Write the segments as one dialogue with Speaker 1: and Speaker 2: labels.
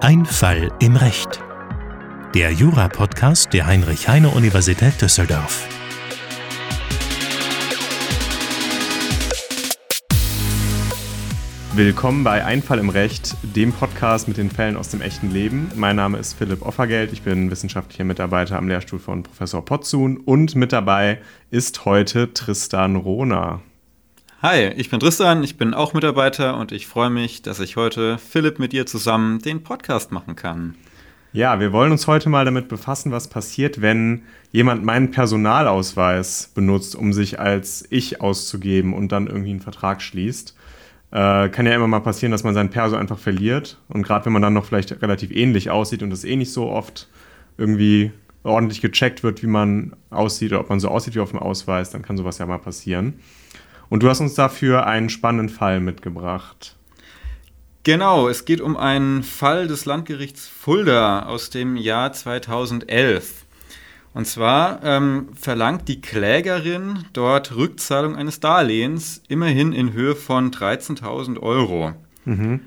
Speaker 1: Ein Fall im Recht. Der Jura-Podcast der Heinrich-Heine-Universität Düsseldorf.
Speaker 2: Willkommen bei Einfall im Recht, dem Podcast mit den Fällen aus dem echten Leben. Mein Name ist Philipp Offergeld, ich bin wissenschaftlicher Mitarbeiter am Lehrstuhl von Professor Potzun und mit dabei ist heute Tristan Rohner.
Speaker 3: Hi, ich bin Tristan, ich bin auch Mitarbeiter und ich freue mich, dass ich heute Philipp mit dir zusammen den Podcast machen kann.
Speaker 2: Ja, wir wollen uns heute mal damit befassen, was passiert, wenn jemand meinen Personalausweis benutzt, um sich als ich auszugeben und dann irgendwie einen Vertrag schließt. Äh, kann ja immer mal passieren, dass man sein Perso einfach verliert. Und gerade wenn man dann noch vielleicht relativ ähnlich aussieht und das eh nicht so oft irgendwie ordentlich gecheckt wird, wie man aussieht oder ob man so aussieht wie auf dem Ausweis, dann kann sowas ja mal passieren. Und du hast uns dafür einen spannenden Fall mitgebracht.
Speaker 3: Genau, es geht um einen Fall des Landgerichts Fulda aus dem Jahr 2011. Und zwar ähm, verlangt die Klägerin dort Rückzahlung eines Darlehens, immerhin in Höhe von 13.000 Euro.
Speaker 2: Mhm.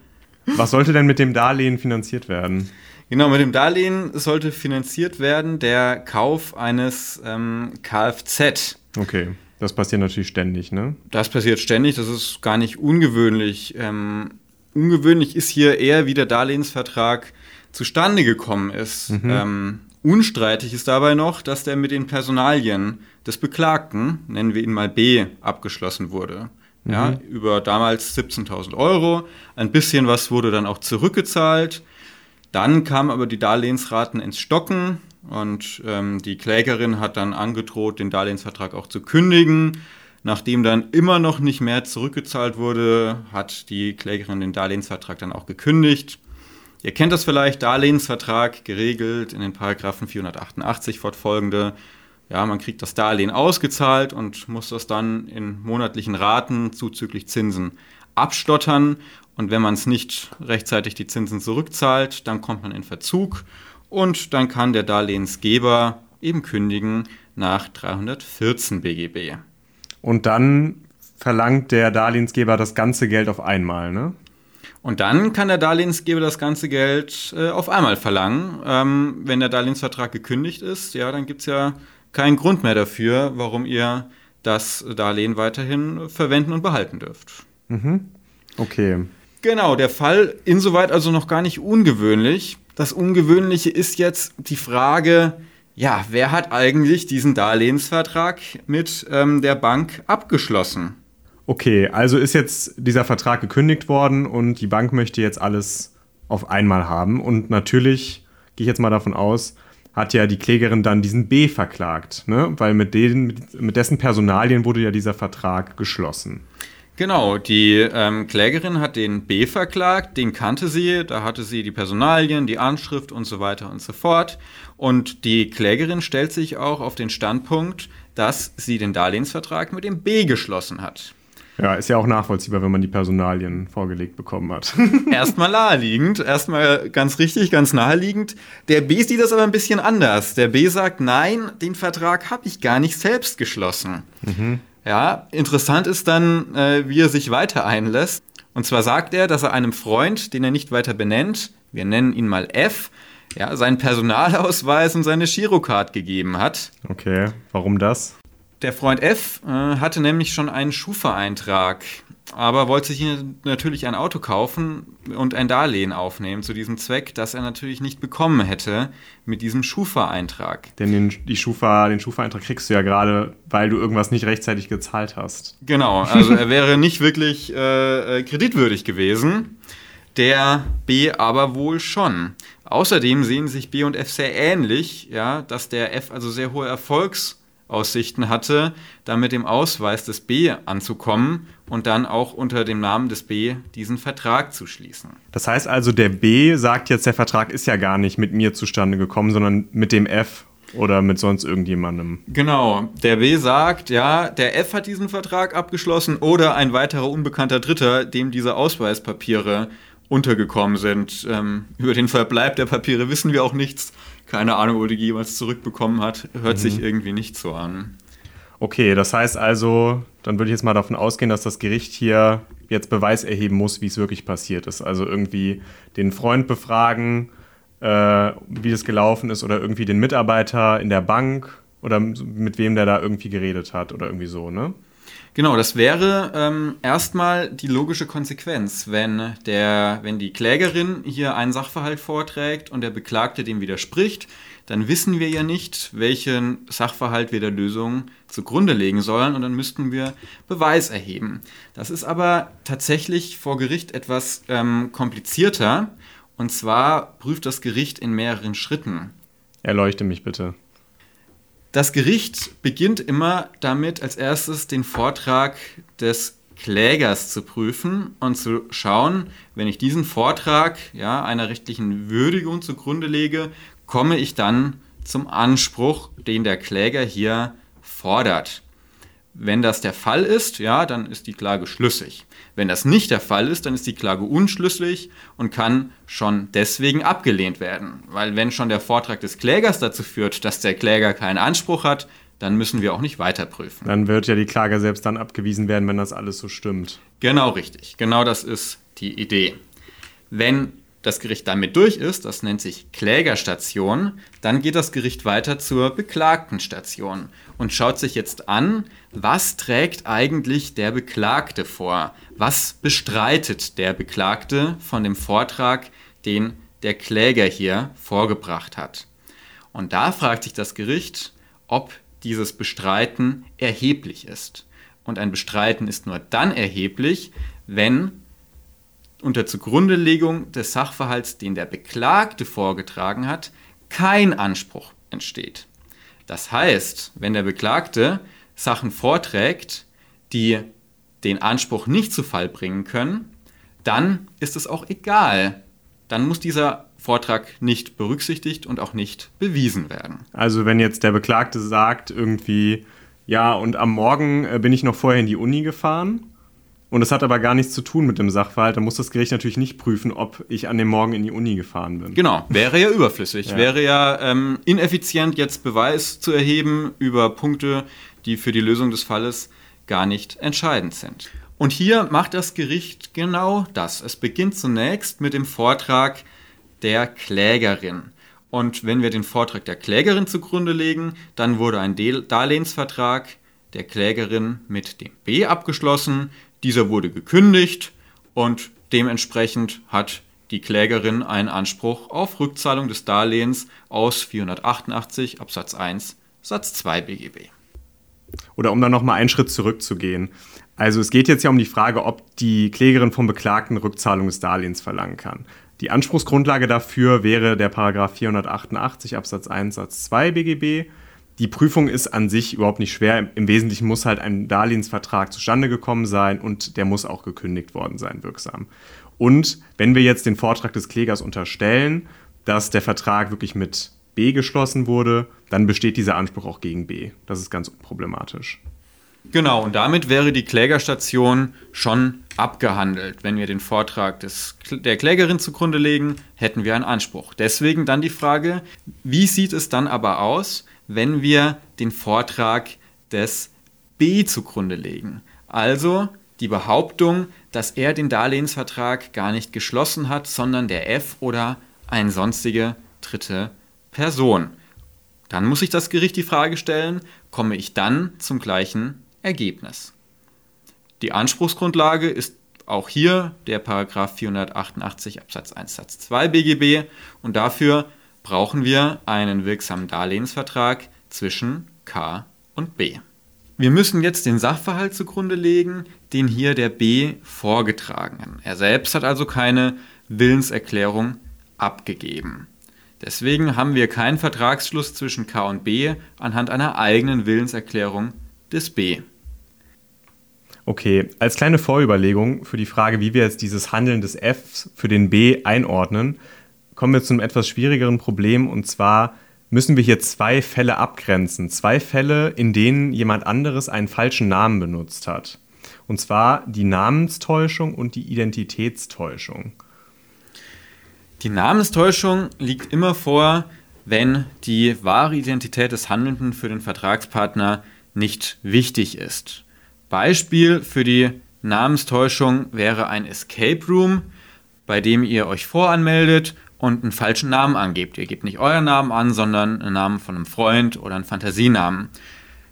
Speaker 2: Was sollte denn mit dem Darlehen finanziert werden?
Speaker 3: Genau, mit dem Darlehen sollte finanziert werden der Kauf eines ähm, Kfz.
Speaker 2: Okay, das passiert natürlich ständig, ne?
Speaker 3: Das passiert ständig, das ist gar nicht ungewöhnlich. Ähm, ungewöhnlich ist hier eher, wie der Darlehensvertrag zustande gekommen ist. Mhm. Ähm, Unstreitig ist dabei noch, dass der mit den Personalien des Beklagten, nennen wir ihn mal B, abgeschlossen wurde. Mhm. Ja, über damals 17.000 Euro. Ein bisschen was wurde dann auch zurückgezahlt. Dann kamen aber die Darlehensraten ins Stocken und ähm, die Klägerin hat dann angedroht, den Darlehensvertrag auch zu kündigen. Nachdem dann immer noch nicht mehr zurückgezahlt wurde, hat die Klägerin den Darlehensvertrag dann auch gekündigt. Ihr kennt das vielleicht, Darlehensvertrag geregelt in den Paragraphen 488 fortfolgende. Ja, man kriegt das Darlehen ausgezahlt und muss das dann in monatlichen Raten zuzüglich Zinsen abstottern. Und wenn man es nicht rechtzeitig die Zinsen zurückzahlt, dann kommt man in Verzug und dann kann der Darlehensgeber eben kündigen nach 314 BGB.
Speaker 2: Und dann verlangt der Darlehensgeber das ganze Geld auf einmal, ne?
Speaker 3: Und dann kann der Darlehensgeber das ganze Geld äh, auf einmal verlangen. Ähm, wenn der Darlehensvertrag gekündigt ist, ja, dann gibt es ja keinen Grund mehr dafür, warum ihr das Darlehen weiterhin verwenden und behalten dürft.
Speaker 2: Mhm. Okay.
Speaker 3: Genau, der Fall insoweit also noch gar nicht ungewöhnlich. Das Ungewöhnliche ist jetzt die Frage, ja, wer hat eigentlich diesen Darlehensvertrag mit ähm, der Bank abgeschlossen?
Speaker 2: Okay, also ist jetzt dieser Vertrag gekündigt worden und die Bank möchte jetzt alles auf einmal haben. Und natürlich, gehe ich jetzt mal davon aus, hat ja die Klägerin dann diesen B verklagt, ne? weil mit, den, mit dessen Personalien wurde ja dieser Vertrag geschlossen.
Speaker 3: Genau, die ähm, Klägerin hat den B verklagt, den kannte sie, da hatte sie die Personalien, die Anschrift und so weiter und so fort. Und die Klägerin stellt sich auch auf den Standpunkt, dass sie den Darlehensvertrag mit dem B geschlossen hat.
Speaker 2: Ja, ist ja auch nachvollziehbar, wenn man die Personalien vorgelegt bekommen hat.
Speaker 3: erstmal naheliegend, erstmal ganz richtig, ganz naheliegend. Der B sieht das aber ein bisschen anders. Der B sagt, nein, den Vertrag habe ich gar nicht selbst geschlossen. Mhm. Ja, interessant ist dann, äh, wie er sich weiter einlässt. Und zwar sagt er, dass er einem Freund, den er nicht weiter benennt, wir nennen ihn mal F, ja, seinen Personalausweis und seine Girocard gegeben hat.
Speaker 2: Okay, warum das?
Speaker 3: Der Freund F äh, hatte nämlich schon einen Schufa-Eintrag, aber wollte sich natürlich ein Auto kaufen und ein Darlehen aufnehmen zu diesem Zweck, das er natürlich nicht bekommen hätte mit diesem Schufa-Eintrag.
Speaker 2: Denn den, die Schufa, den Schufa-Eintrag kriegst du ja gerade, weil du irgendwas nicht rechtzeitig gezahlt hast.
Speaker 3: Genau, also er wäre nicht wirklich äh, äh kreditwürdig gewesen. Der B aber wohl schon. Außerdem sehen sich B und F sehr ähnlich, ja, dass der F also sehr hohe Erfolgs- Aussichten hatte, da mit dem Ausweis des B anzukommen und dann auch unter dem Namen des B diesen Vertrag zu schließen.
Speaker 2: Das heißt also, der B sagt jetzt, der Vertrag ist ja gar nicht mit mir zustande gekommen, sondern mit dem F oder mit sonst irgendjemandem.
Speaker 3: Genau, der B sagt, ja, der F hat diesen Vertrag abgeschlossen oder ein weiterer unbekannter Dritter, dem diese Ausweispapiere untergekommen sind. Ähm, über den Verbleib der Papiere wissen wir auch nichts. Keine Ahnung, ob die jemals zurückbekommen hat. Hört mhm. sich irgendwie nicht so an.
Speaker 2: Okay, das heißt also, dann würde ich jetzt mal davon ausgehen, dass das Gericht hier jetzt Beweis erheben muss, wie es wirklich passiert ist. Also irgendwie den Freund befragen, äh, wie das gelaufen ist, oder irgendwie den Mitarbeiter in der Bank oder mit wem der da irgendwie geredet hat oder irgendwie so, ne?
Speaker 3: Genau, das wäre ähm, erstmal die logische Konsequenz, wenn, der, wenn die Klägerin hier einen Sachverhalt vorträgt und der Beklagte dem widerspricht, dann wissen wir ja nicht, welchen Sachverhalt wir der Lösung zugrunde legen sollen und dann müssten wir Beweis erheben. Das ist aber tatsächlich vor Gericht etwas ähm, komplizierter und zwar prüft das Gericht in mehreren Schritten.
Speaker 2: Erleuchte mich bitte.
Speaker 3: Das Gericht beginnt immer damit, als erstes den Vortrag des Klägers zu prüfen und zu schauen, wenn ich diesen Vortrag ja, einer rechtlichen Würdigung zugrunde lege, komme ich dann zum Anspruch, den der Kläger hier fordert. Wenn das der Fall ist, ja, dann ist die Klage schlüssig. Wenn das nicht der Fall ist, dann ist die Klage unschlüssig und kann schon deswegen abgelehnt werden. Weil wenn schon der Vortrag des Klägers dazu führt, dass der Kläger keinen Anspruch hat, dann müssen wir auch nicht weiter prüfen.
Speaker 2: Dann wird ja die Klage selbst dann abgewiesen werden, wenn das alles so stimmt.
Speaker 3: Genau richtig. Genau das ist die Idee. Wenn das Gericht damit durch ist, das nennt sich Klägerstation, dann geht das Gericht weiter zur Beklagtenstation und schaut sich jetzt an, was trägt eigentlich der Beklagte vor? Was bestreitet der Beklagte von dem Vortrag, den der Kläger hier vorgebracht hat? Und da fragt sich das Gericht, ob dieses Bestreiten erheblich ist. Und ein Bestreiten ist nur dann erheblich, wenn unter Zugrundelegung des Sachverhalts, den der Beklagte vorgetragen hat, kein Anspruch entsteht. Das heißt, wenn der Beklagte Sachen vorträgt, die den Anspruch nicht zu Fall bringen können, dann ist es auch egal. Dann muss dieser Vortrag nicht berücksichtigt und auch nicht bewiesen werden.
Speaker 2: Also wenn jetzt der Beklagte sagt irgendwie, ja, und am Morgen äh, bin ich noch vorher in die Uni gefahren und es hat aber gar nichts zu tun mit dem Sachverhalt. Da muss das Gericht natürlich nicht prüfen, ob ich an dem Morgen in die Uni gefahren bin.
Speaker 3: Genau, wäre ja überflüssig. Ja. Wäre ja ähm, ineffizient, jetzt Beweis zu erheben über Punkte, die für die Lösung des Falles gar nicht entscheidend sind. Und hier macht das Gericht genau das. Es beginnt zunächst mit dem Vortrag der Klägerin. Und wenn wir den Vortrag der Klägerin zugrunde legen, dann wurde ein Darlehensvertrag der Klägerin mit dem B abgeschlossen, dieser wurde gekündigt und dementsprechend hat die Klägerin einen Anspruch auf Rückzahlung des Darlehens aus 488 Absatz 1 Satz 2 BGB.
Speaker 2: Oder um dann nochmal einen Schritt zurückzugehen. Also es geht jetzt ja um die Frage, ob die Klägerin vom Beklagten Rückzahlung des Darlehens verlangen kann. Die Anspruchsgrundlage dafür wäre der Paragraph 488 Absatz 1 Satz 2 BGB die Prüfung ist an sich überhaupt nicht schwer. Im Wesentlichen muss halt ein Darlehensvertrag zustande gekommen sein und der muss auch gekündigt worden sein, wirksam. Und wenn wir jetzt den Vortrag des Klägers unterstellen, dass der Vertrag wirklich mit B geschlossen wurde, dann besteht dieser Anspruch auch gegen B. Das ist ganz unproblematisch.
Speaker 3: Genau, und damit wäre die Klägerstation schon abgehandelt. Wenn wir den Vortrag des, der Klägerin zugrunde legen, hätten wir einen Anspruch. Deswegen dann die Frage, wie sieht es dann aber aus, wenn wir den Vortrag des B zugrunde legen. Also die Behauptung, dass er den Darlehensvertrag gar nicht geschlossen hat, sondern der F oder eine sonstige dritte Person. Dann muss sich das Gericht die Frage stellen, komme ich dann zum gleichen Ergebnis? Die Anspruchsgrundlage ist auch hier der Paragraph 488 Absatz 1 Satz 2 BGB und dafür brauchen wir einen wirksamen Darlehensvertrag zwischen K und B. Wir müssen jetzt den Sachverhalt zugrunde legen, den hier der B vorgetragen hat. Er selbst hat also keine Willenserklärung abgegeben. Deswegen haben wir keinen Vertragsschluss zwischen K und B anhand einer eigenen Willenserklärung des B.
Speaker 2: Okay, als kleine Vorüberlegung für die Frage, wie wir jetzt dieses Handeln des F für den B einordnen, kommen wir zu einem etwas schwierigeren Problem und zwar müssen wir hier zwei Fälle abgrenzen. Zwei Fälle, in denen jemand anderes einen falschen Namen benutzt hat. Und zwar die Namenstäuschung und die Identitätstäuschung.
Speaker 3: Die Namenstäuschung liegt immer vor, wenn die wahre Identität des Handelnden für den Vertragspartner nicht wichtig ist. Beispiel für die Namenstäuschung wäre ein Escape Room, bei dem ihr euch voranmeldet und einen falschen Namen angebt. Ihr gebt nicht euren Namen an, sondern einen Namen von einem Freund oder einen Fantasienamen.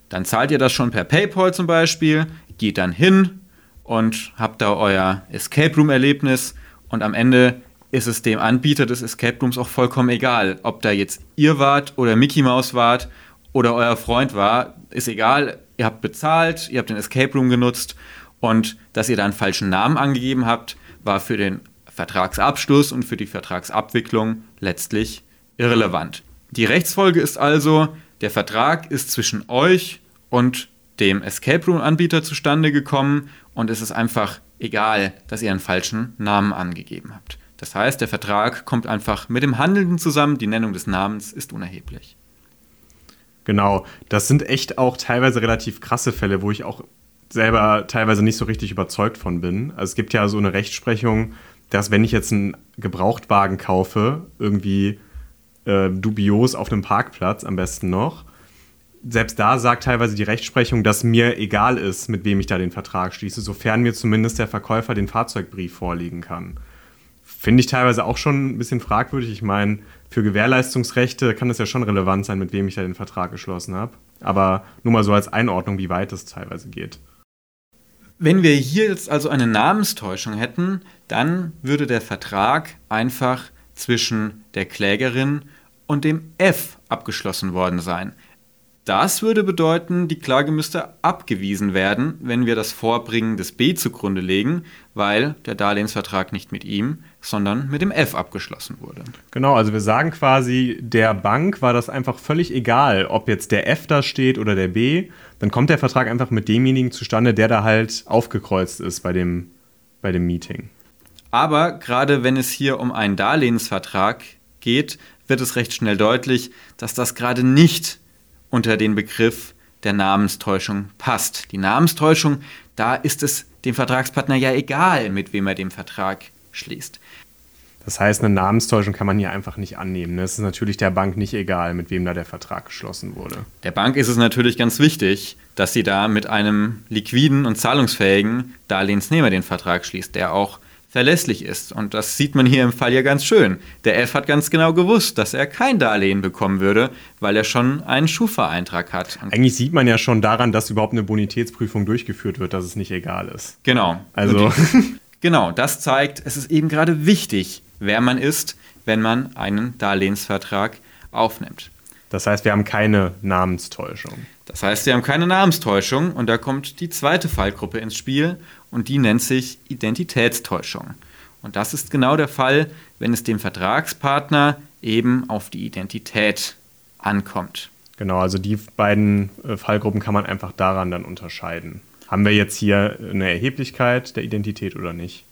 Speaker 3: Dann zahlt ihr das schon per PayPal zum Beispiel, geht dann hin und habt da euer Escape Room Erlebnis und am Ende ist es dem Anbieter des Escape Rooms auch vollkommen egal, ob da jetzt ihr wart oder Mickey Mouse wart oder euer Freund war, ist egal. Ihr habt bezahlt, ihr habt den Escape Room genutzt und dass ihr da einen falschen Namen angegeben habt, war für den Vertragsabschluss und für die Vertragsabwicklung letztlich irrelevant. Die Rechtsfolge ist also, der Vertrag ist zwischen euch und dem Escape Room-Anbieter zustande gekommen und es ist einfach egal, dass ihr einen falschen Namen angegeben habt. Das heißt, der Vertrag kommt einfach mit dem Handelnden zusammen, die Nennung des Namens ist unerheblich.
Speaker 2: Genau, das sind echt auch teilweise relativ krasse Fälle, wo ich auch selber teilweise nicht so richtig überzeugt von bin. Also es gibt ja so eine Rechtsprechung, dass wenn ich jetzt einen Gebrauchtwagen kaufe, irgendwie äh, dubios auf einem Parkplatz am besten noch, selbst da sagt teilweise die Rechtsprechung, dass mir egal ist, mit wem ich da den Vertrag schließe, sofern mir zumindest der Verkäufer den Fahrzeugbrief vorlegen kann. Finde ich teilweise auch schon ein bisschen fragwürdig. Ich meine, für Gewährleistungsrechte kann es ja schon relevant sein, mit wem ich da den Vertrag geschlossen habe. Aber nur mal so als Einordnung, wie weit es teilweise geht.
Speaker 3: Wenn wir hier jetzt also eine Namenstäuschung hätten, dann würde der Vertrag einfach zwischen der Klägerin und dem F abgeschlossen worden sein. Das würde bedeuten, die Klage müsste abgewiesen werden, wenn wir das Vorbringen des B zugrunde legen, weil der Darlehensvertrag nicht mit ihm, sondern mit dem F abgeschlossen wurde.
Speaker 2: Genau, also wir sagen quasi, der Bank war das einfach völlig egal, ob jetzt der F da steht oder der B. Dann kommt der Vertrag einfach mit demjenigen zustande, der da halt aufgekreuzt ist bei dem, bei dem Meeting.
Speaker 3: Aber gerade wenn es hier um einen Darlehensvertrag geht, wird es recht schnell deutlich, dass das gerade nicht unter den Begriff der Namenstäuschung passt. Die Namenstäuschung, da ist es dem Vertragspartner ja egal, mit wem er den Vertrag schließt.
Speaker 2: Das heißt, eine Namenstäuschung kann man hier einfach nicht annehmen. Es ist natürlich der Bank nicht egal, mit wem da der Vertrag geschlossen wurde.
Speaker 3: Der Bank ist es natürlich ganz wichtig, dass sie da mit einem liquiden und zahlungsfähigen Darlehensnehmer den Vertrag schließt, der auch verlässlich ist. Und das sieht man hier im Fall ja ganz schön. Der F hat ganz genau gewusst, dass er kein Darlehen bekommen würde, weil er schon einen Schufa-Eintrag hat.
Speaker 2: Und Eigentlich sieht man ja schon daran, dass überhaupt eine Bonitätsprüfung durchgeführt wird, dass es nicht egal ist.
Speaker 3: Genau.
Speaker 2: Also.
Speaker 3: genau, das zeigt, es ist eben gerade wichtig, wer man ist, wenn man einen Darlehensvertrag aufnimmt.
Speaker 2: Das heißt, wir haben keine Namenstäuschung.
Speaker 3: Das heißt, wir haben keine Namenstäuschung und da kommt die zweite Fallgruppe ins Spiel und die nennt sich Identitätstäuschung. Und das ist genau der Fall, wenn es dem Vertragspartner eben auf die Identität ankommt.
Speaker 2: Genau, also die beiden äh, Fallgruppen kann man einfach daran dann unterscheiden. Haben wir jetzt hier eine Erheblichkeit der Identität oder nicht?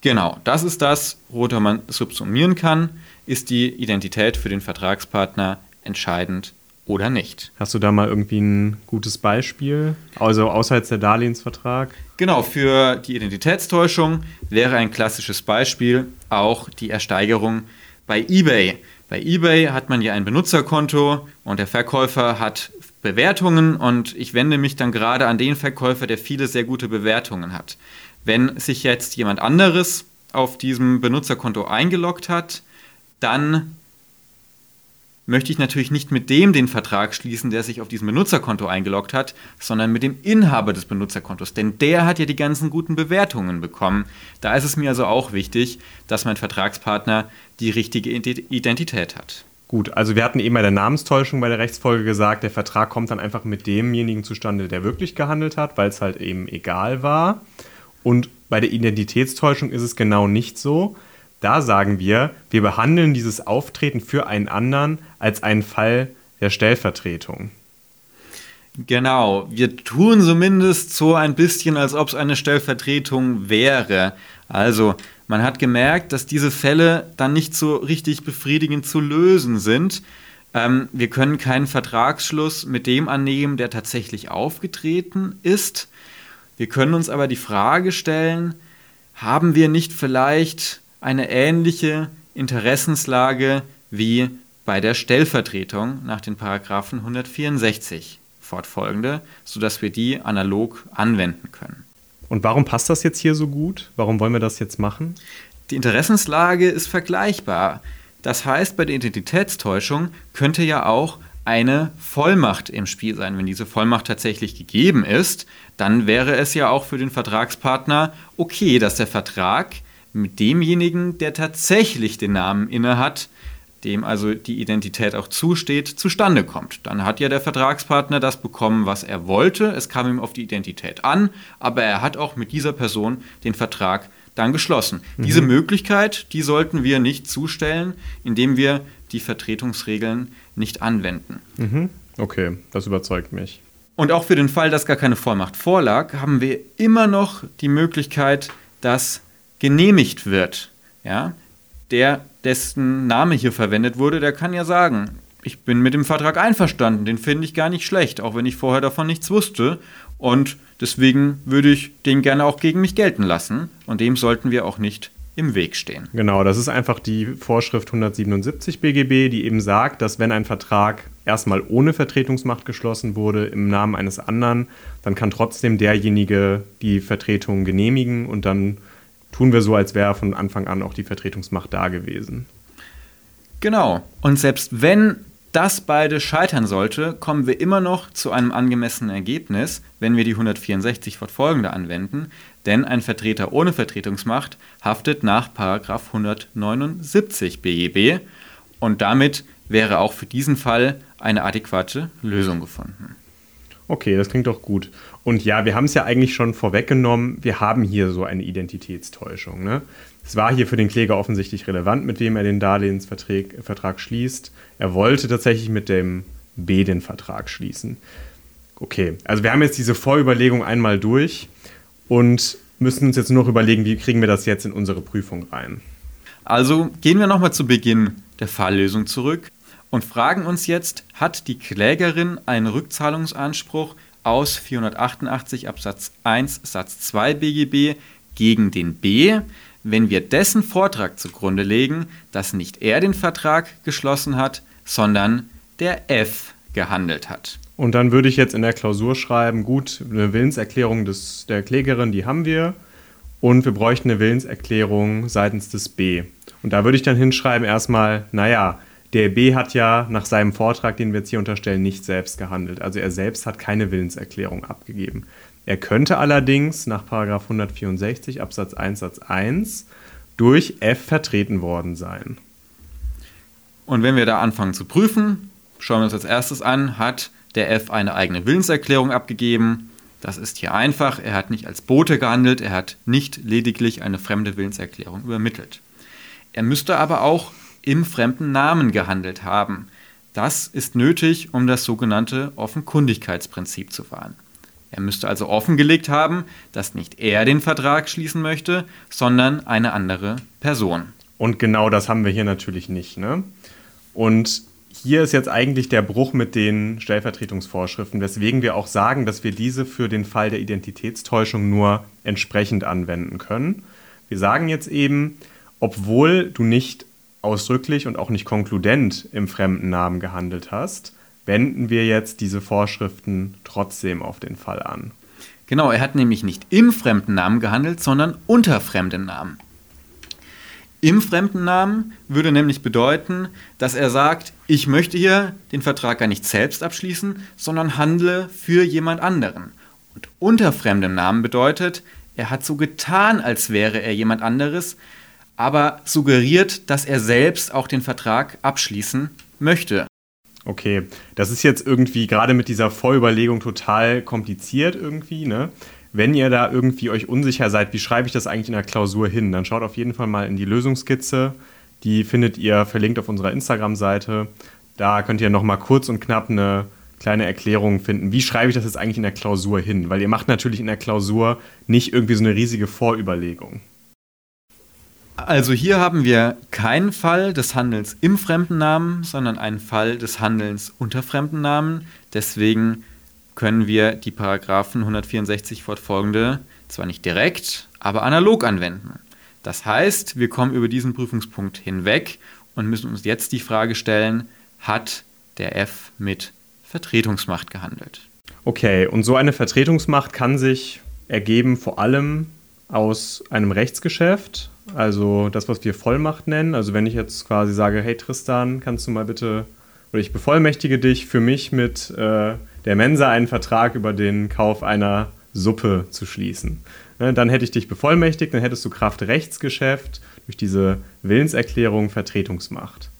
Speaker 3: Genau, das ist das, worunter man subsumieren kann. Ist die Identität für den Vertragspartner entscheidend oder nicht.
Speaker 2: Hast du da mal irgendwie ein gutes Beispiel? Also außer jetzt der Darlehensvertrag?
Speaker 3: Genau, für die Identitätstäuschung wäre ein klassisches Beispiel auch die Ersteigerung bei eBay. Bei eBay hat man ja ein Benutzerkonto und der Verkäufer hat Bewertungen und ich wende mich dann gerade an den Verkäufer, der viele sehr gute Bewertungen hat. Wenn sich jetzt jemand anderes auf diesem Benutzerkonto eingeloggt hat, dann möchte ich natürlich nicht mit dem den Vertrag schließen, der sich auf diesem Benutzerkonto eingeloggt hat, sondern mit dem Inhaber des Benutzerkontos. Denn der hat ja die ganzen guten Bewertungen bekommen. Da ist es mir also auch wichtig, dass mein Vertragspartner die richtige Identität hat.
Speaker 2: Gut, also wir hatten eben bei der Namenstäuschung bei der Rechtsfolge gesagt, der Vertrag kommt dann einfach mit demjenigen zustande, der wirklich gehandelt hat, weil es halt eben egal war. Und bei der Identitätstäuschung ist es genau nicht so. Da sagen wir, wir behandeln dieses Auftreten für einen anderen als einen Fall der Stellvertretung.
Speaker 3: Genau, wir tun zumindest so ein bisschen, als ob es eine Stellvertretung wäre. Also, man hat gemerkt, dass diese Fälle dann nicht so richtig befriedigend zu lösen sind. Ähm, wir können keinen Vertragsschluss mit dem annehmen, der tatsächlich aufgetreten ist. Wir können uns aber die Frage stellen, haben wir nicht vielleicht eine ähnliche Interessenslage wie bei der Stellvertretung nach den Paragraphen 164 fortfolgende, sodass wir die analog anwenden können.
Speaker 2: Und warum passt das jetzt hier so gut? Warum wollen wir das jetzt machen?
Speaker 3: Die Interessenslage ist vergleichbar. Das heißt, bei der Identitätstäuschung könnte ja auch eine Vollmacht im Spiel sein. Wenn diese Vollmacht tatsächlich gegeben ist, dann wäre es ja auch für den Vertragspartner okay, dass der Vertrag mit demjenigen, der tatsächlich den Namen innehat, dem also die Identität auch zusteht, zustande kommt. Dann hat ja der Vertragspartner das bekommen, was er wollte. Es kam ihm auf die Identität an, aber er hat auch mit dieser Person den Vertrag dann geschlossen. Mhm. Diese Möglichkeit, die sollten wir nicht zustellen, indem wir die Vertretungsregeln nicht anwenden.
Speaker 2: Mhm. Okay, das überzeugt mich.
Speaker 3: Und auch für den Fall, dass gar keine Vollmacht vorlag, haben wir immer noch die Möglichkeit, dass genehmigt wird. Ja? Der, dessen Name hier verwendet wurde, der kann ja sagen, ich bin mit dem Vertrag einverstanden, den finde ich gar nicht schlecht, auch wenn ich vorher davon nichts wusste. Und deswegen würde ich den gerne auch gegen mich gelten lassen. Und dem sollten wir auch nicht im Weg stehen.
Speaker 2: Genau, das ist einfach die Vorschrift 177 BGB, die eben sagt, dass wenn ein Vertrag erstmal ohne Vertretungsmacht geschlossen wurde im Namen eines anderen, dann kann trotzdem derjenige die Vertretung genehmigen und dann tun wir so, als wäre von Anfang an auch die Vertretungsmacht da gewesen.
Speaker 3: Genau. Und selbst wenn das beide scheitern sollte, kommen wir immer noch zu einem angemessenen Ergebnis, wenn wir die 164 fortfolgende anwenden, denn ein Vertreter ohne Vertretungsmacht haftet nach 179 BGB und damit wäre auch für diesen Fall eine adäquate Lösung gefunden.
Speaker 2: Okay, das klingt doch gut. Und ja, wir haben es ja eigentlich schon vorweggenommen, wir haben hier so eine Identitätstäuschung. Ne? Es war hier für den Kläger offensichtlich relevant, mit wem er den Darlehensvertrag schließt. Er wollte tatsächlich mit dem B den Vertrag schließen. Okay, also wir haben jetzt diese Vorüberlegung einmal durch und müssen uns jetzt nur noch überlegen, wie kriegen wir das jetzt in unsere Prüfung rein.
Speaker 3: Also gehen wir nochmal zu Beginn der Falllösung zurück und fragen uns jetzt, hat die Klägerin einen Rückzahlungsanspruch aus 488 Absatz 1 Satz 2 BGB gegen den B, wenn wir dessen Vortrag zugrunde legen, dass nicht er den Vertrag geschlossen hat, sondern der F gehandelt hat.
Speaker 2: Und dann würde ich jetzt in der Klausur schreiben, gut, eine Willenserklärung des, der Klägerin, die haben wir. Und wir bräuchten eine Willenserklärung seitens des B. Und da würde ich dann hinschreiben erstmal, naja, der B hat ja nach seinem Vortrag, den wir jetzt hier unterstellen, nicht selbst gehandelt. Also er selbst hat keine Willenserklärung abgegeben. Er könnte allerdings nach 164 Absatz 1 Satz 1 durch F vertreten worden sein.
Speaker 3: Und wenn wir da anfangen zu prüfen, schauen wir uns als erstes an, hat der F eine eigene Willenserklärung abgegeben. Das ist hier einfach. Er hat nicht als Bote gehandelt, er hat nicht lediglich eine fremde Willenserklärung übermittelt. Er müsste aber auch im fremden Namen gehandelt haben. Das ist nötig, um das sogenannte Offenkundigkeitsprinzip zu wahren. Er müsste also offengelegt haben, dass nicht er den Vertrag schließen möchte, sondern eine andere Person.
Speaker 2: Und genau das haben wir hier natürlich nicht. Ne? Und hier ist jetzt eigentlich der Bruch mit den Stellvertretungsvorschriften, weswegen wir auch sagen, dass wir diese für den Fall der Identitätstäuschung nur entsprechend anwenden können. Wir sagen jetzt eben, obwohl du nicht ausdrücklich und auch nicht konkludent im fremden Namen gehandelt hast, wenden wir jetzt diese Vorschriften trotzdem auf den Fall an.
Speaker 3: Genau, er hat nämlich nicht im fremden Namen gehandelt, sondern unter fremden Namen. Im fremden Namen würde nämlich bedeuten, dass er sagt, ich möchte hier den Vertrag gar nicht selbst abschließen, sondern handle für jemand anderen. Und unter fremdem Namen bedeutet, er hat so getan, als wäre er jemand anderes, aber suggeriert, dass er selbst auch den Vertrag abschließen möchte.
Speaker 2: Okay, das ist jetzt irgendwie gerade mit dieser Vorüberlegung total kompliziert irgendwie, ne? Wenn ihr da irgendwie euch unsicher seid, wie schreibe ich das eigentlich in der Klausur hin, dann schaut auf jeden Fall mal in die Lösungskizze. Die findet ihr verlinkt auf unserer Instagram-Seite. Da könnt ihr nochmal kurz und knapp eine kleine Erklärung finden. Wie schreibe ich das jetzt eigentlich in der Klausur hin? Weil ihr macht natürlich in der Klausur nicht irgendwie so eine riesige Vorüberlegung.
Speaker 3: Also hier haben wir keinen Fall des Handelns im Fremdennamen, sondern einen Fall des Handelns unter Fremdennamen. Deswegen können wir die Paragraphen 164 fortfolgende zwar nicht direkt, aber analog anwenden. Das heißt, wir kommen über diesen Prüfungspunkt hinweg und müssen uns jetzt die Frage stellen, hat der F mit Vertretungsmacht gehandelt?
Speaker 2: Okay, und so eine Vertretungsmacht kann sich ergeben vor allem aus einem Rechtsgeschäft, also das, was wir Vollmacht nennen. Also wenn ich jetzt quasi sage, hey Tristan, kannst du mal bitte, oder ich bevollmächtige dich für mich mit äh, der Mensa einen Vertrag über den Kauf einer Suppe zu schließen. Ne, dann hätte ich dich bevollmächtigt, dann hättest du Kraft Rechtsgeschäft durch diese Willenserklärung Vertretungsmacht.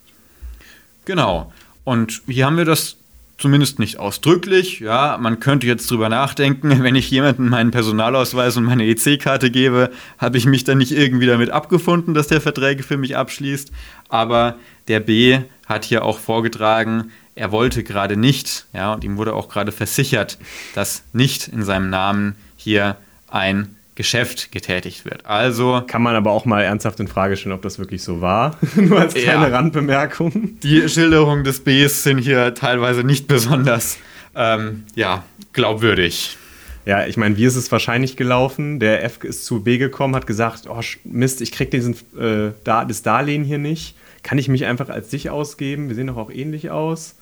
Speaker 3: Genau. Und hier haben wir das zumindest nicht ausdrücklich. Ja, man könnte jetzt drüber nachdenken, wenn ich jemandem meinen Personalausweis und meine EC-Karte gebe, habe ich mich dann nicht irgendwie damit abgefunden, dass der Verträge für mich abschließt. Aber der B hat hier auch vorgetragen, er wollte gerade nicht, ja, und ihm wurde auch gerade versichert, dass nicht in seinem Namen hier ein Geschäft getätigt wird. Also
Speaker 2: kann man aber auch mal ernsthaft in Frage stellen, ob das wirklich so war. Nur als kleine ja, Randbemerkung.
Speaker 3: Die Schilderungen des Bs sind hier teilweise nicht besonders ähm, ja, glaubwürdig.
Speaker 2: Ja, ich meine, wie ist es wahrscheinlich gelaufen? Der F ist zu B gekommen, hat gesagt, oh Mist, ich krieg diesen, äh, das Darlehen hier nicht. Kann ich mich einfach als dich ausgeben? Wir sehen doch auch ähnlich aus.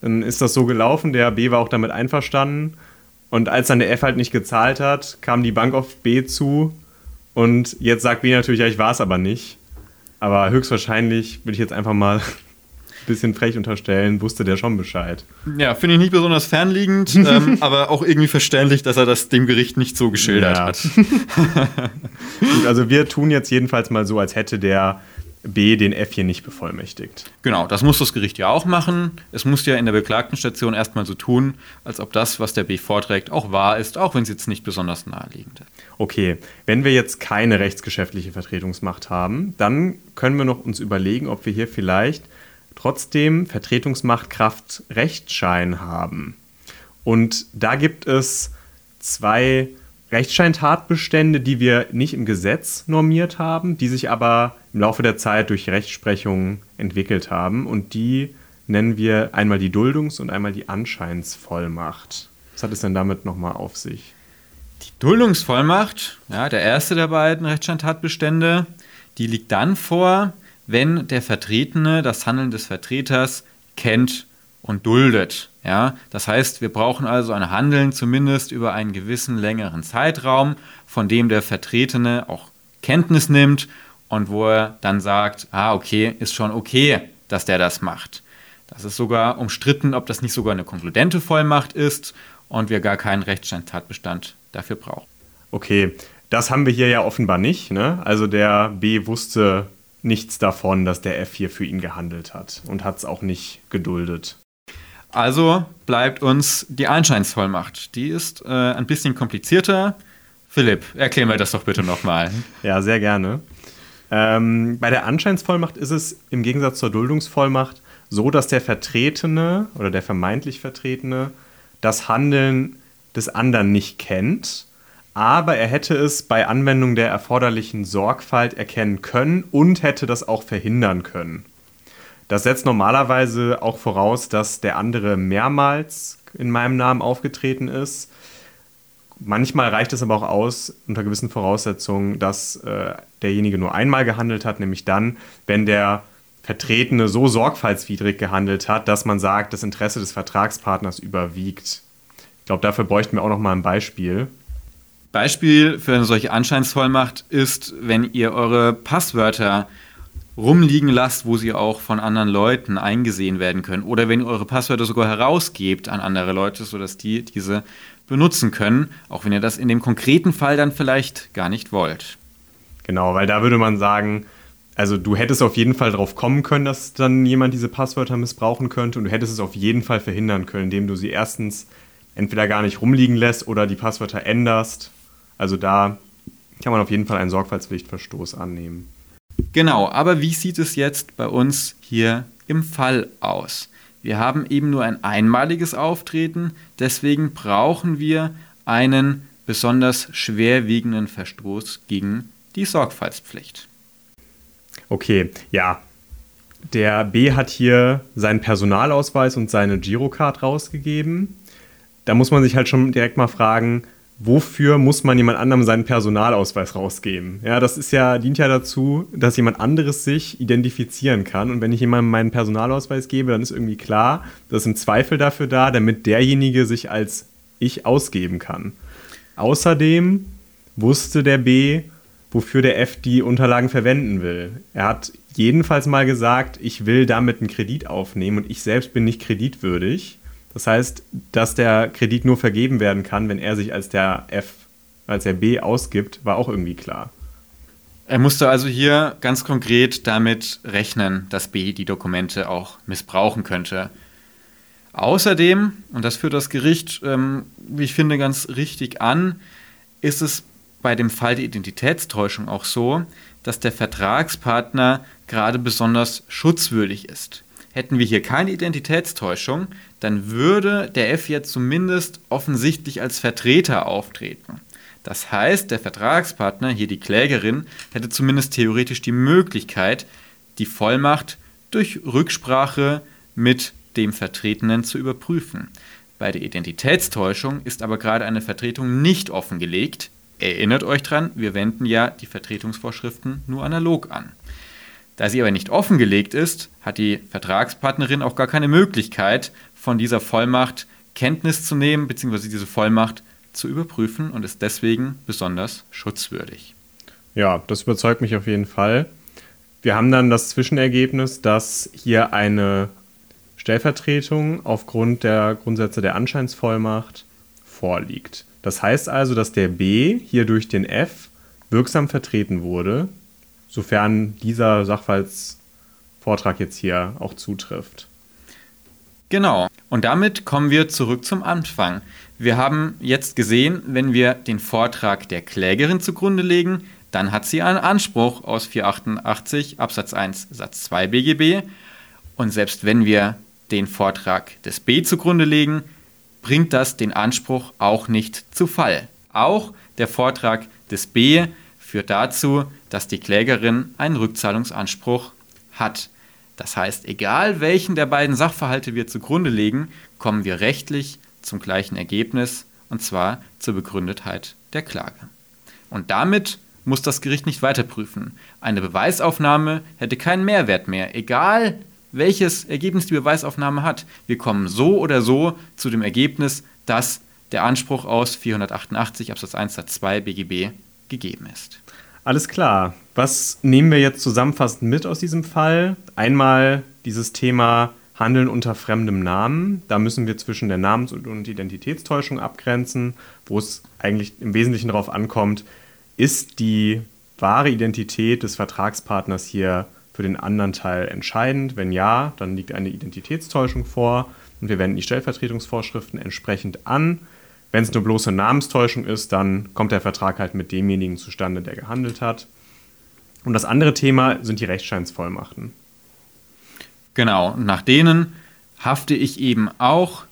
Speaker 2: Dann ist das so gelaufen, der B war auch damit einverstanden und als dann der F halt nicht gezahlt hat, kam die Bank auf B zu und jetzt sagt B natürlich, ja, ich war es aber nicht. Aber höchstwahrscheinlich, will ich jetzt einfach mal ein bisschen frech unterstellen, wusste der schon Bescheid.
Speaker 3: Ja, finde ich nicht besonders fernliegend, ähm, aber auch irgendwie verständlich, dass er das dem Gericht nicht so geschildert ja. hat.
Speaker 2: Gut, also wir tun jetzt jedenfalls mal so, als hätte der B den F hier nicht bevollmächtigt.
Speaker 3: Genau, das muss das Gericht ja auch machen. Es muss ja in der Beklagtenstation erstmal so tun, als ob das, was der B vorträgt, auch wahr ist, auch wenn es jetzt nicht besonders naheliegend ist.
Speaker 2: Okay, wenn wir jetzt keine rechtsgeschäftliche Vertretungsmacht haben, dann können wir noch uns überlegen, ob wir hier vielleicht trotzdem Vertretungsmacht Kraft Rechtsschein haben. Und da gibt es zwei Rechtsscheintatbestände, die wir nicht im Gesetz normiert haben, die sich aber im Laufe der Zeit durch Rechtsprechung entwickelt haben. Und die nennen wir einmal die Duldungs- und einmal die Anscheinsvollmacht. Was hat es denn damit nochmal auf sich?
Speaker 3: Die Duldungsvollmacht, ja, der erste der beiden Rechtsscheintatbestände, die liegt dann vor, wenn der Vertretene das Handeln des Vertreters kennt und duldet. Ja? Das heißt, wir brauchen also ein Handeln zumindest über einen gewissen längeren Zeitraum, von dem der Vertretene auch Kenntnis nimmt und wo er dann sagt, ah, okay, ist schon okay, dass der das macht. Das ist sogar umstritten, ob das nicht sogar eine konkludente Vollmacht ist und wir gar keinen Rechtsstandtatbestand dafür brauchen.
Speaker 2: Okay, das haben wir hier ja offenbar nicht. Ne? Also der B wusste nichts davon, dass der F hier für ihn gehandelt hat und hat es auch nicht geduldet.
Speaker 3: Also bleibt uns die Einscheinsvollmacht. Die ist äh, ein bisschen komplizierter. Philipp, erklär mir das doch bitte nochmal.
Speaker 2: Ja, sehr gerne. Ähm, bei der Anscheinsvollmacht ist es im Gegensatz zur Duldungsvollmacht so, dass der Vertretene oder der vermeintlich Vertretene das Handeln des anderen nicht kennt, aber er hätte es bei Anwendung der erforderlichen Sorgfalt erkennen können und hätte das auch verhindern können. Das setzt normalerweise auch voraus, dass der andere mehrmals in meinem Namen aufgetreten ist. Manchmal reicht es aber auch aus, unter gewissen Voraussetzungen, dass äh, derjenige nur einmal gehandelt hat, nämlich dann, wenn der Vertretene so sorgfaltswidrig gehandelt hat, dass man sagt, das Interesse des Vertragspartners überwiegt. Ich glaube, dafür bräuchten wir auch noch mal ein Beispiel.
Speaker 3: Beispiel für eine solche Anscheinsvollmacht ist, wenn ihr eure Passwörter rumliegen lasst, wo sie auch von anderen Leuten eingesehen werden können. Oder wenn ihr eure Passwörter sogar herausgebt an andere Leute, sodass die diese benutzen können, auch wenn ihr das in dem konkreten Fall dann vielleicht gar nicht wollt.
Speaker 2: Genau, weil da würde man sagen, also du hättest auf jeden Fall drauf kommen können, dass dann jemand diese Passwörter missbrauchen könnte und du hättest es auf jeden Fall verhindern können, indem du sie erstens entweder gar nicht rumliegen lässt oder die Passwörter änderst. Also da kann man auf jeden Fall einen Sorgfaltspflichtverstoß annehmen.
Speaker 3: Genau, aber wie sieht es jetzt bei uns hier im Fall aus? Wir haben eben nur ein einmaliges Auftreten, deswegen brauchen wir einen besonders schwerwiegenden Verstoß gegen die Sorgfaltspflicht.
Speaker 2: Okay, ja. Der B hat hier seinen Personalausweis und seine Girocard rausgegeben. Da muss man sich halt schon direkt mal fragen, wofür muss man jemand anderem seinen Personalausweis rausgeben? Ja, das ist ja, dient ja dazu, dass jemand anderes sich identifizieren kann. Und wenn ich jemandem meinen Personalausweis gebe, dann ist irgendwie klar, dass ein Zweifel dafür da, damit derjenige sich als ich ausgeben kann. Außerdem wusste der B, wofür der F die Unterlagen verwenden will. Er hat jedenfalls mal gesagt, ich will damit einen Kredit aufnehmen und ich selbst bin nicht kreditwürdig. Das heißt, dass der Kredit nur vergeben werden kann, wenn er sich als der F, als der B ausgibt, war auch irgendwie klar.
Speaker 3: Er musste also hier ganz konkret damit rechnen, dass B die Dokumente auch missbrauchen könnte. Außerdem, und das führt das Gericht, ähm, wie ich finde, ganz richtig an, ist es bei dem Fall der Identitätstäuschung auch so, dass der Vertragspartner gerade besonders schutzwürdig ist. Hätten wir hier keine Identitätstäuschung, dann würde der F jetzt zumindest offensichtlich als Vertreter auftreten. Das heißt, der Vertragspartner, hier die Klägerin, hätte zumindest theoretisch die Möglichkeit, die Vollmacht durch Rücksprache mit dem Vertretenen zu überprüfen. Bei der Identitätstäuschung ist aber gerade eine Vertretung nicht offengelegt. Erinnert euch dran, wir wenden ja die Vertretungsvorschriften nur analog an. Da sie aber nicht offengelegt ist, hat die Vertragspartnerin auch gar keine Möglichkeit, von dieser Vollmacht Kenntnis zu nehmen, beziehungsweise diese Vollmacht zu überprüfen und ist deswegen besonders schutzwürdig.
Speaker 2: Ja, das überzeugt mich auf jeden Fall. Wir haben dann das Zwischenergebnis, dass hier eine Stellvertretung aufgrund der Grundsätze der Anscheinsvollmacht vorliegt. Das heißt also, dass der B hier durch den F wirksam vertreten wurde, sofern dieser Sachverhaltsvortrag jetzt hier auch zutrifft.
Speaker 3: Genau. Und damit kommen wir zurück zum Anfang. Wir haben jetzt gesehen, wenn wir den Vortrag der Klägerin zugrunde legen, dann hat sie einen Anspruch aus 488 Absatz 1 Satz 2 BGB. Und selbst wenn wir den Vortrag des B zugrunde legen, bringt das den Anspruch auch nicht zu Fall. Auch der Vortrag des B führt dazu, dass die Klägerin einen Rückzahlungsanspruch hat. Das heißt, egal welchen der beiden Sachverhalte wir zugrunde legen, kommen wir rechtlich zum gleichen Ergebnis, und zwar zur Begründetheit der Klage. Und damit muss das Gericht nicht weiter prüfen. Eine Beweisaufnahme hätte keinen Mehrwert mehr, egal welches Ergebnis die Beweisaufnahme hat. Wir kommen so oder so zu dem Ergebnis, dass der Anspruch aus 488 Absatz 1 Satz 2 BGB gegeben ist.
Speaker 2: Alles klar. Was nehmen wir jetzt zusammenfassend mit aus diesem Fall? Einmal dieses Thema Handeln unter fremdem Namen. Da müssen wir zwischen der Namens- und Identitätstäuschung abgrenzen, wo es eigentlich im Wesentlichen darauf ankommt, ist die wahre Identität des Vertragspartners hier für den anderen Teil entscheidend? Wenn ja, dann liegt eine Identitätstäuschung vor und wir wenden die Stellvertretungsvorschriften entsprechend an. Wenn es eine bloße Namenstäuschung ist, dann kommt der Vertrag halt mit demjenigen zustande, der gehandelt hat. Und das andere Thema sind die Rechtsscheinsvollmachten.
Speaker 3: Genau, nach denen hafte ich eben auch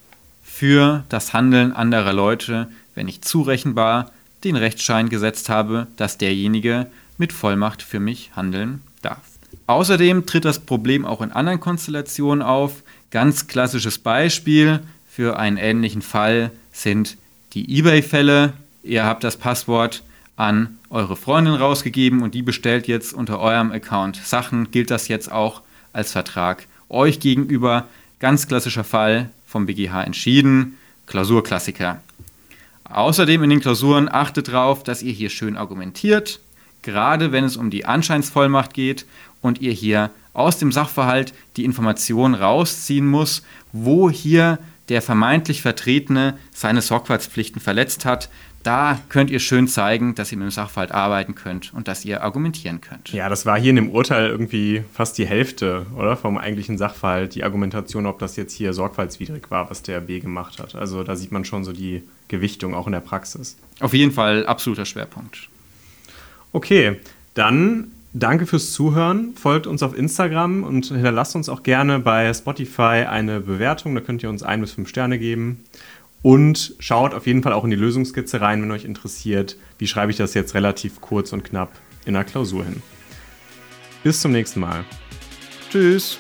Speaker 3: für das Handeln anderer Leute, wenn ich zurechenbar den Rechtsschein gesetzt habe, dass derjenige mit Vollmacht für mich handeln darf. Außerdem tritt das Problem auch in anderen Konstellationen auf. Ganz klassisches Beispiel für einen ähnlichen Fall sind die eBay-Fälle. Ihr habt das Passwort an eure Freundin rausgegeben und die bestellt jetzt unter eurem Account Sachen. Gilt das jetzt auch als Vertrag euch gegenüber? Ganz klassischer Fall vom BGH entschieden. Klausurklassiker. Außerdem in den Klausuren achtet darauf, dass ihr hier schön argumentiert, gerade wenn es um die Anscheinsvollmacht geht und ihr hier aus dem Sachverhalt die Information rausziehen muss, wo hier der vermeintlich Vertretene seine Sorgfaltspflichten verletzt hat. Da könnt ihr schön zeigen, dass ihr mit dem Sachverhalt arbeiten könnt und dass ihr argumentieren könnt.
Speaker 2: Ja, das war hier in dem Urteil irgendwie fast die Hälfte, oder? Vom eigentlichen Sachverhalt, die Argumentation, ob das jetzt hier sorgfaltswidrig war, was der B gemacht hat. Also da sieht man schon so die Gewichtung auch in der Praxis.
Speaker 3: Auf jeden Fall absoluter Schwerpunkt.
Speaker 2: Okay, dann danke fürs Zuhören. Folgt uns auf Instagram und hinterlasst uns auch gerne bei Spotify eine Bewertung. Da könnt ihr uns ein bis fünf Sterne geben. Und schaut auf jeden Fall auch in die Lösungskizze rein, wenn euch interessiert, wie schreibe ich das jetzt relativ kurz und knapp in der Klausur hin. Bis zum nächsten Mal.
Speaker 3: Tschüss.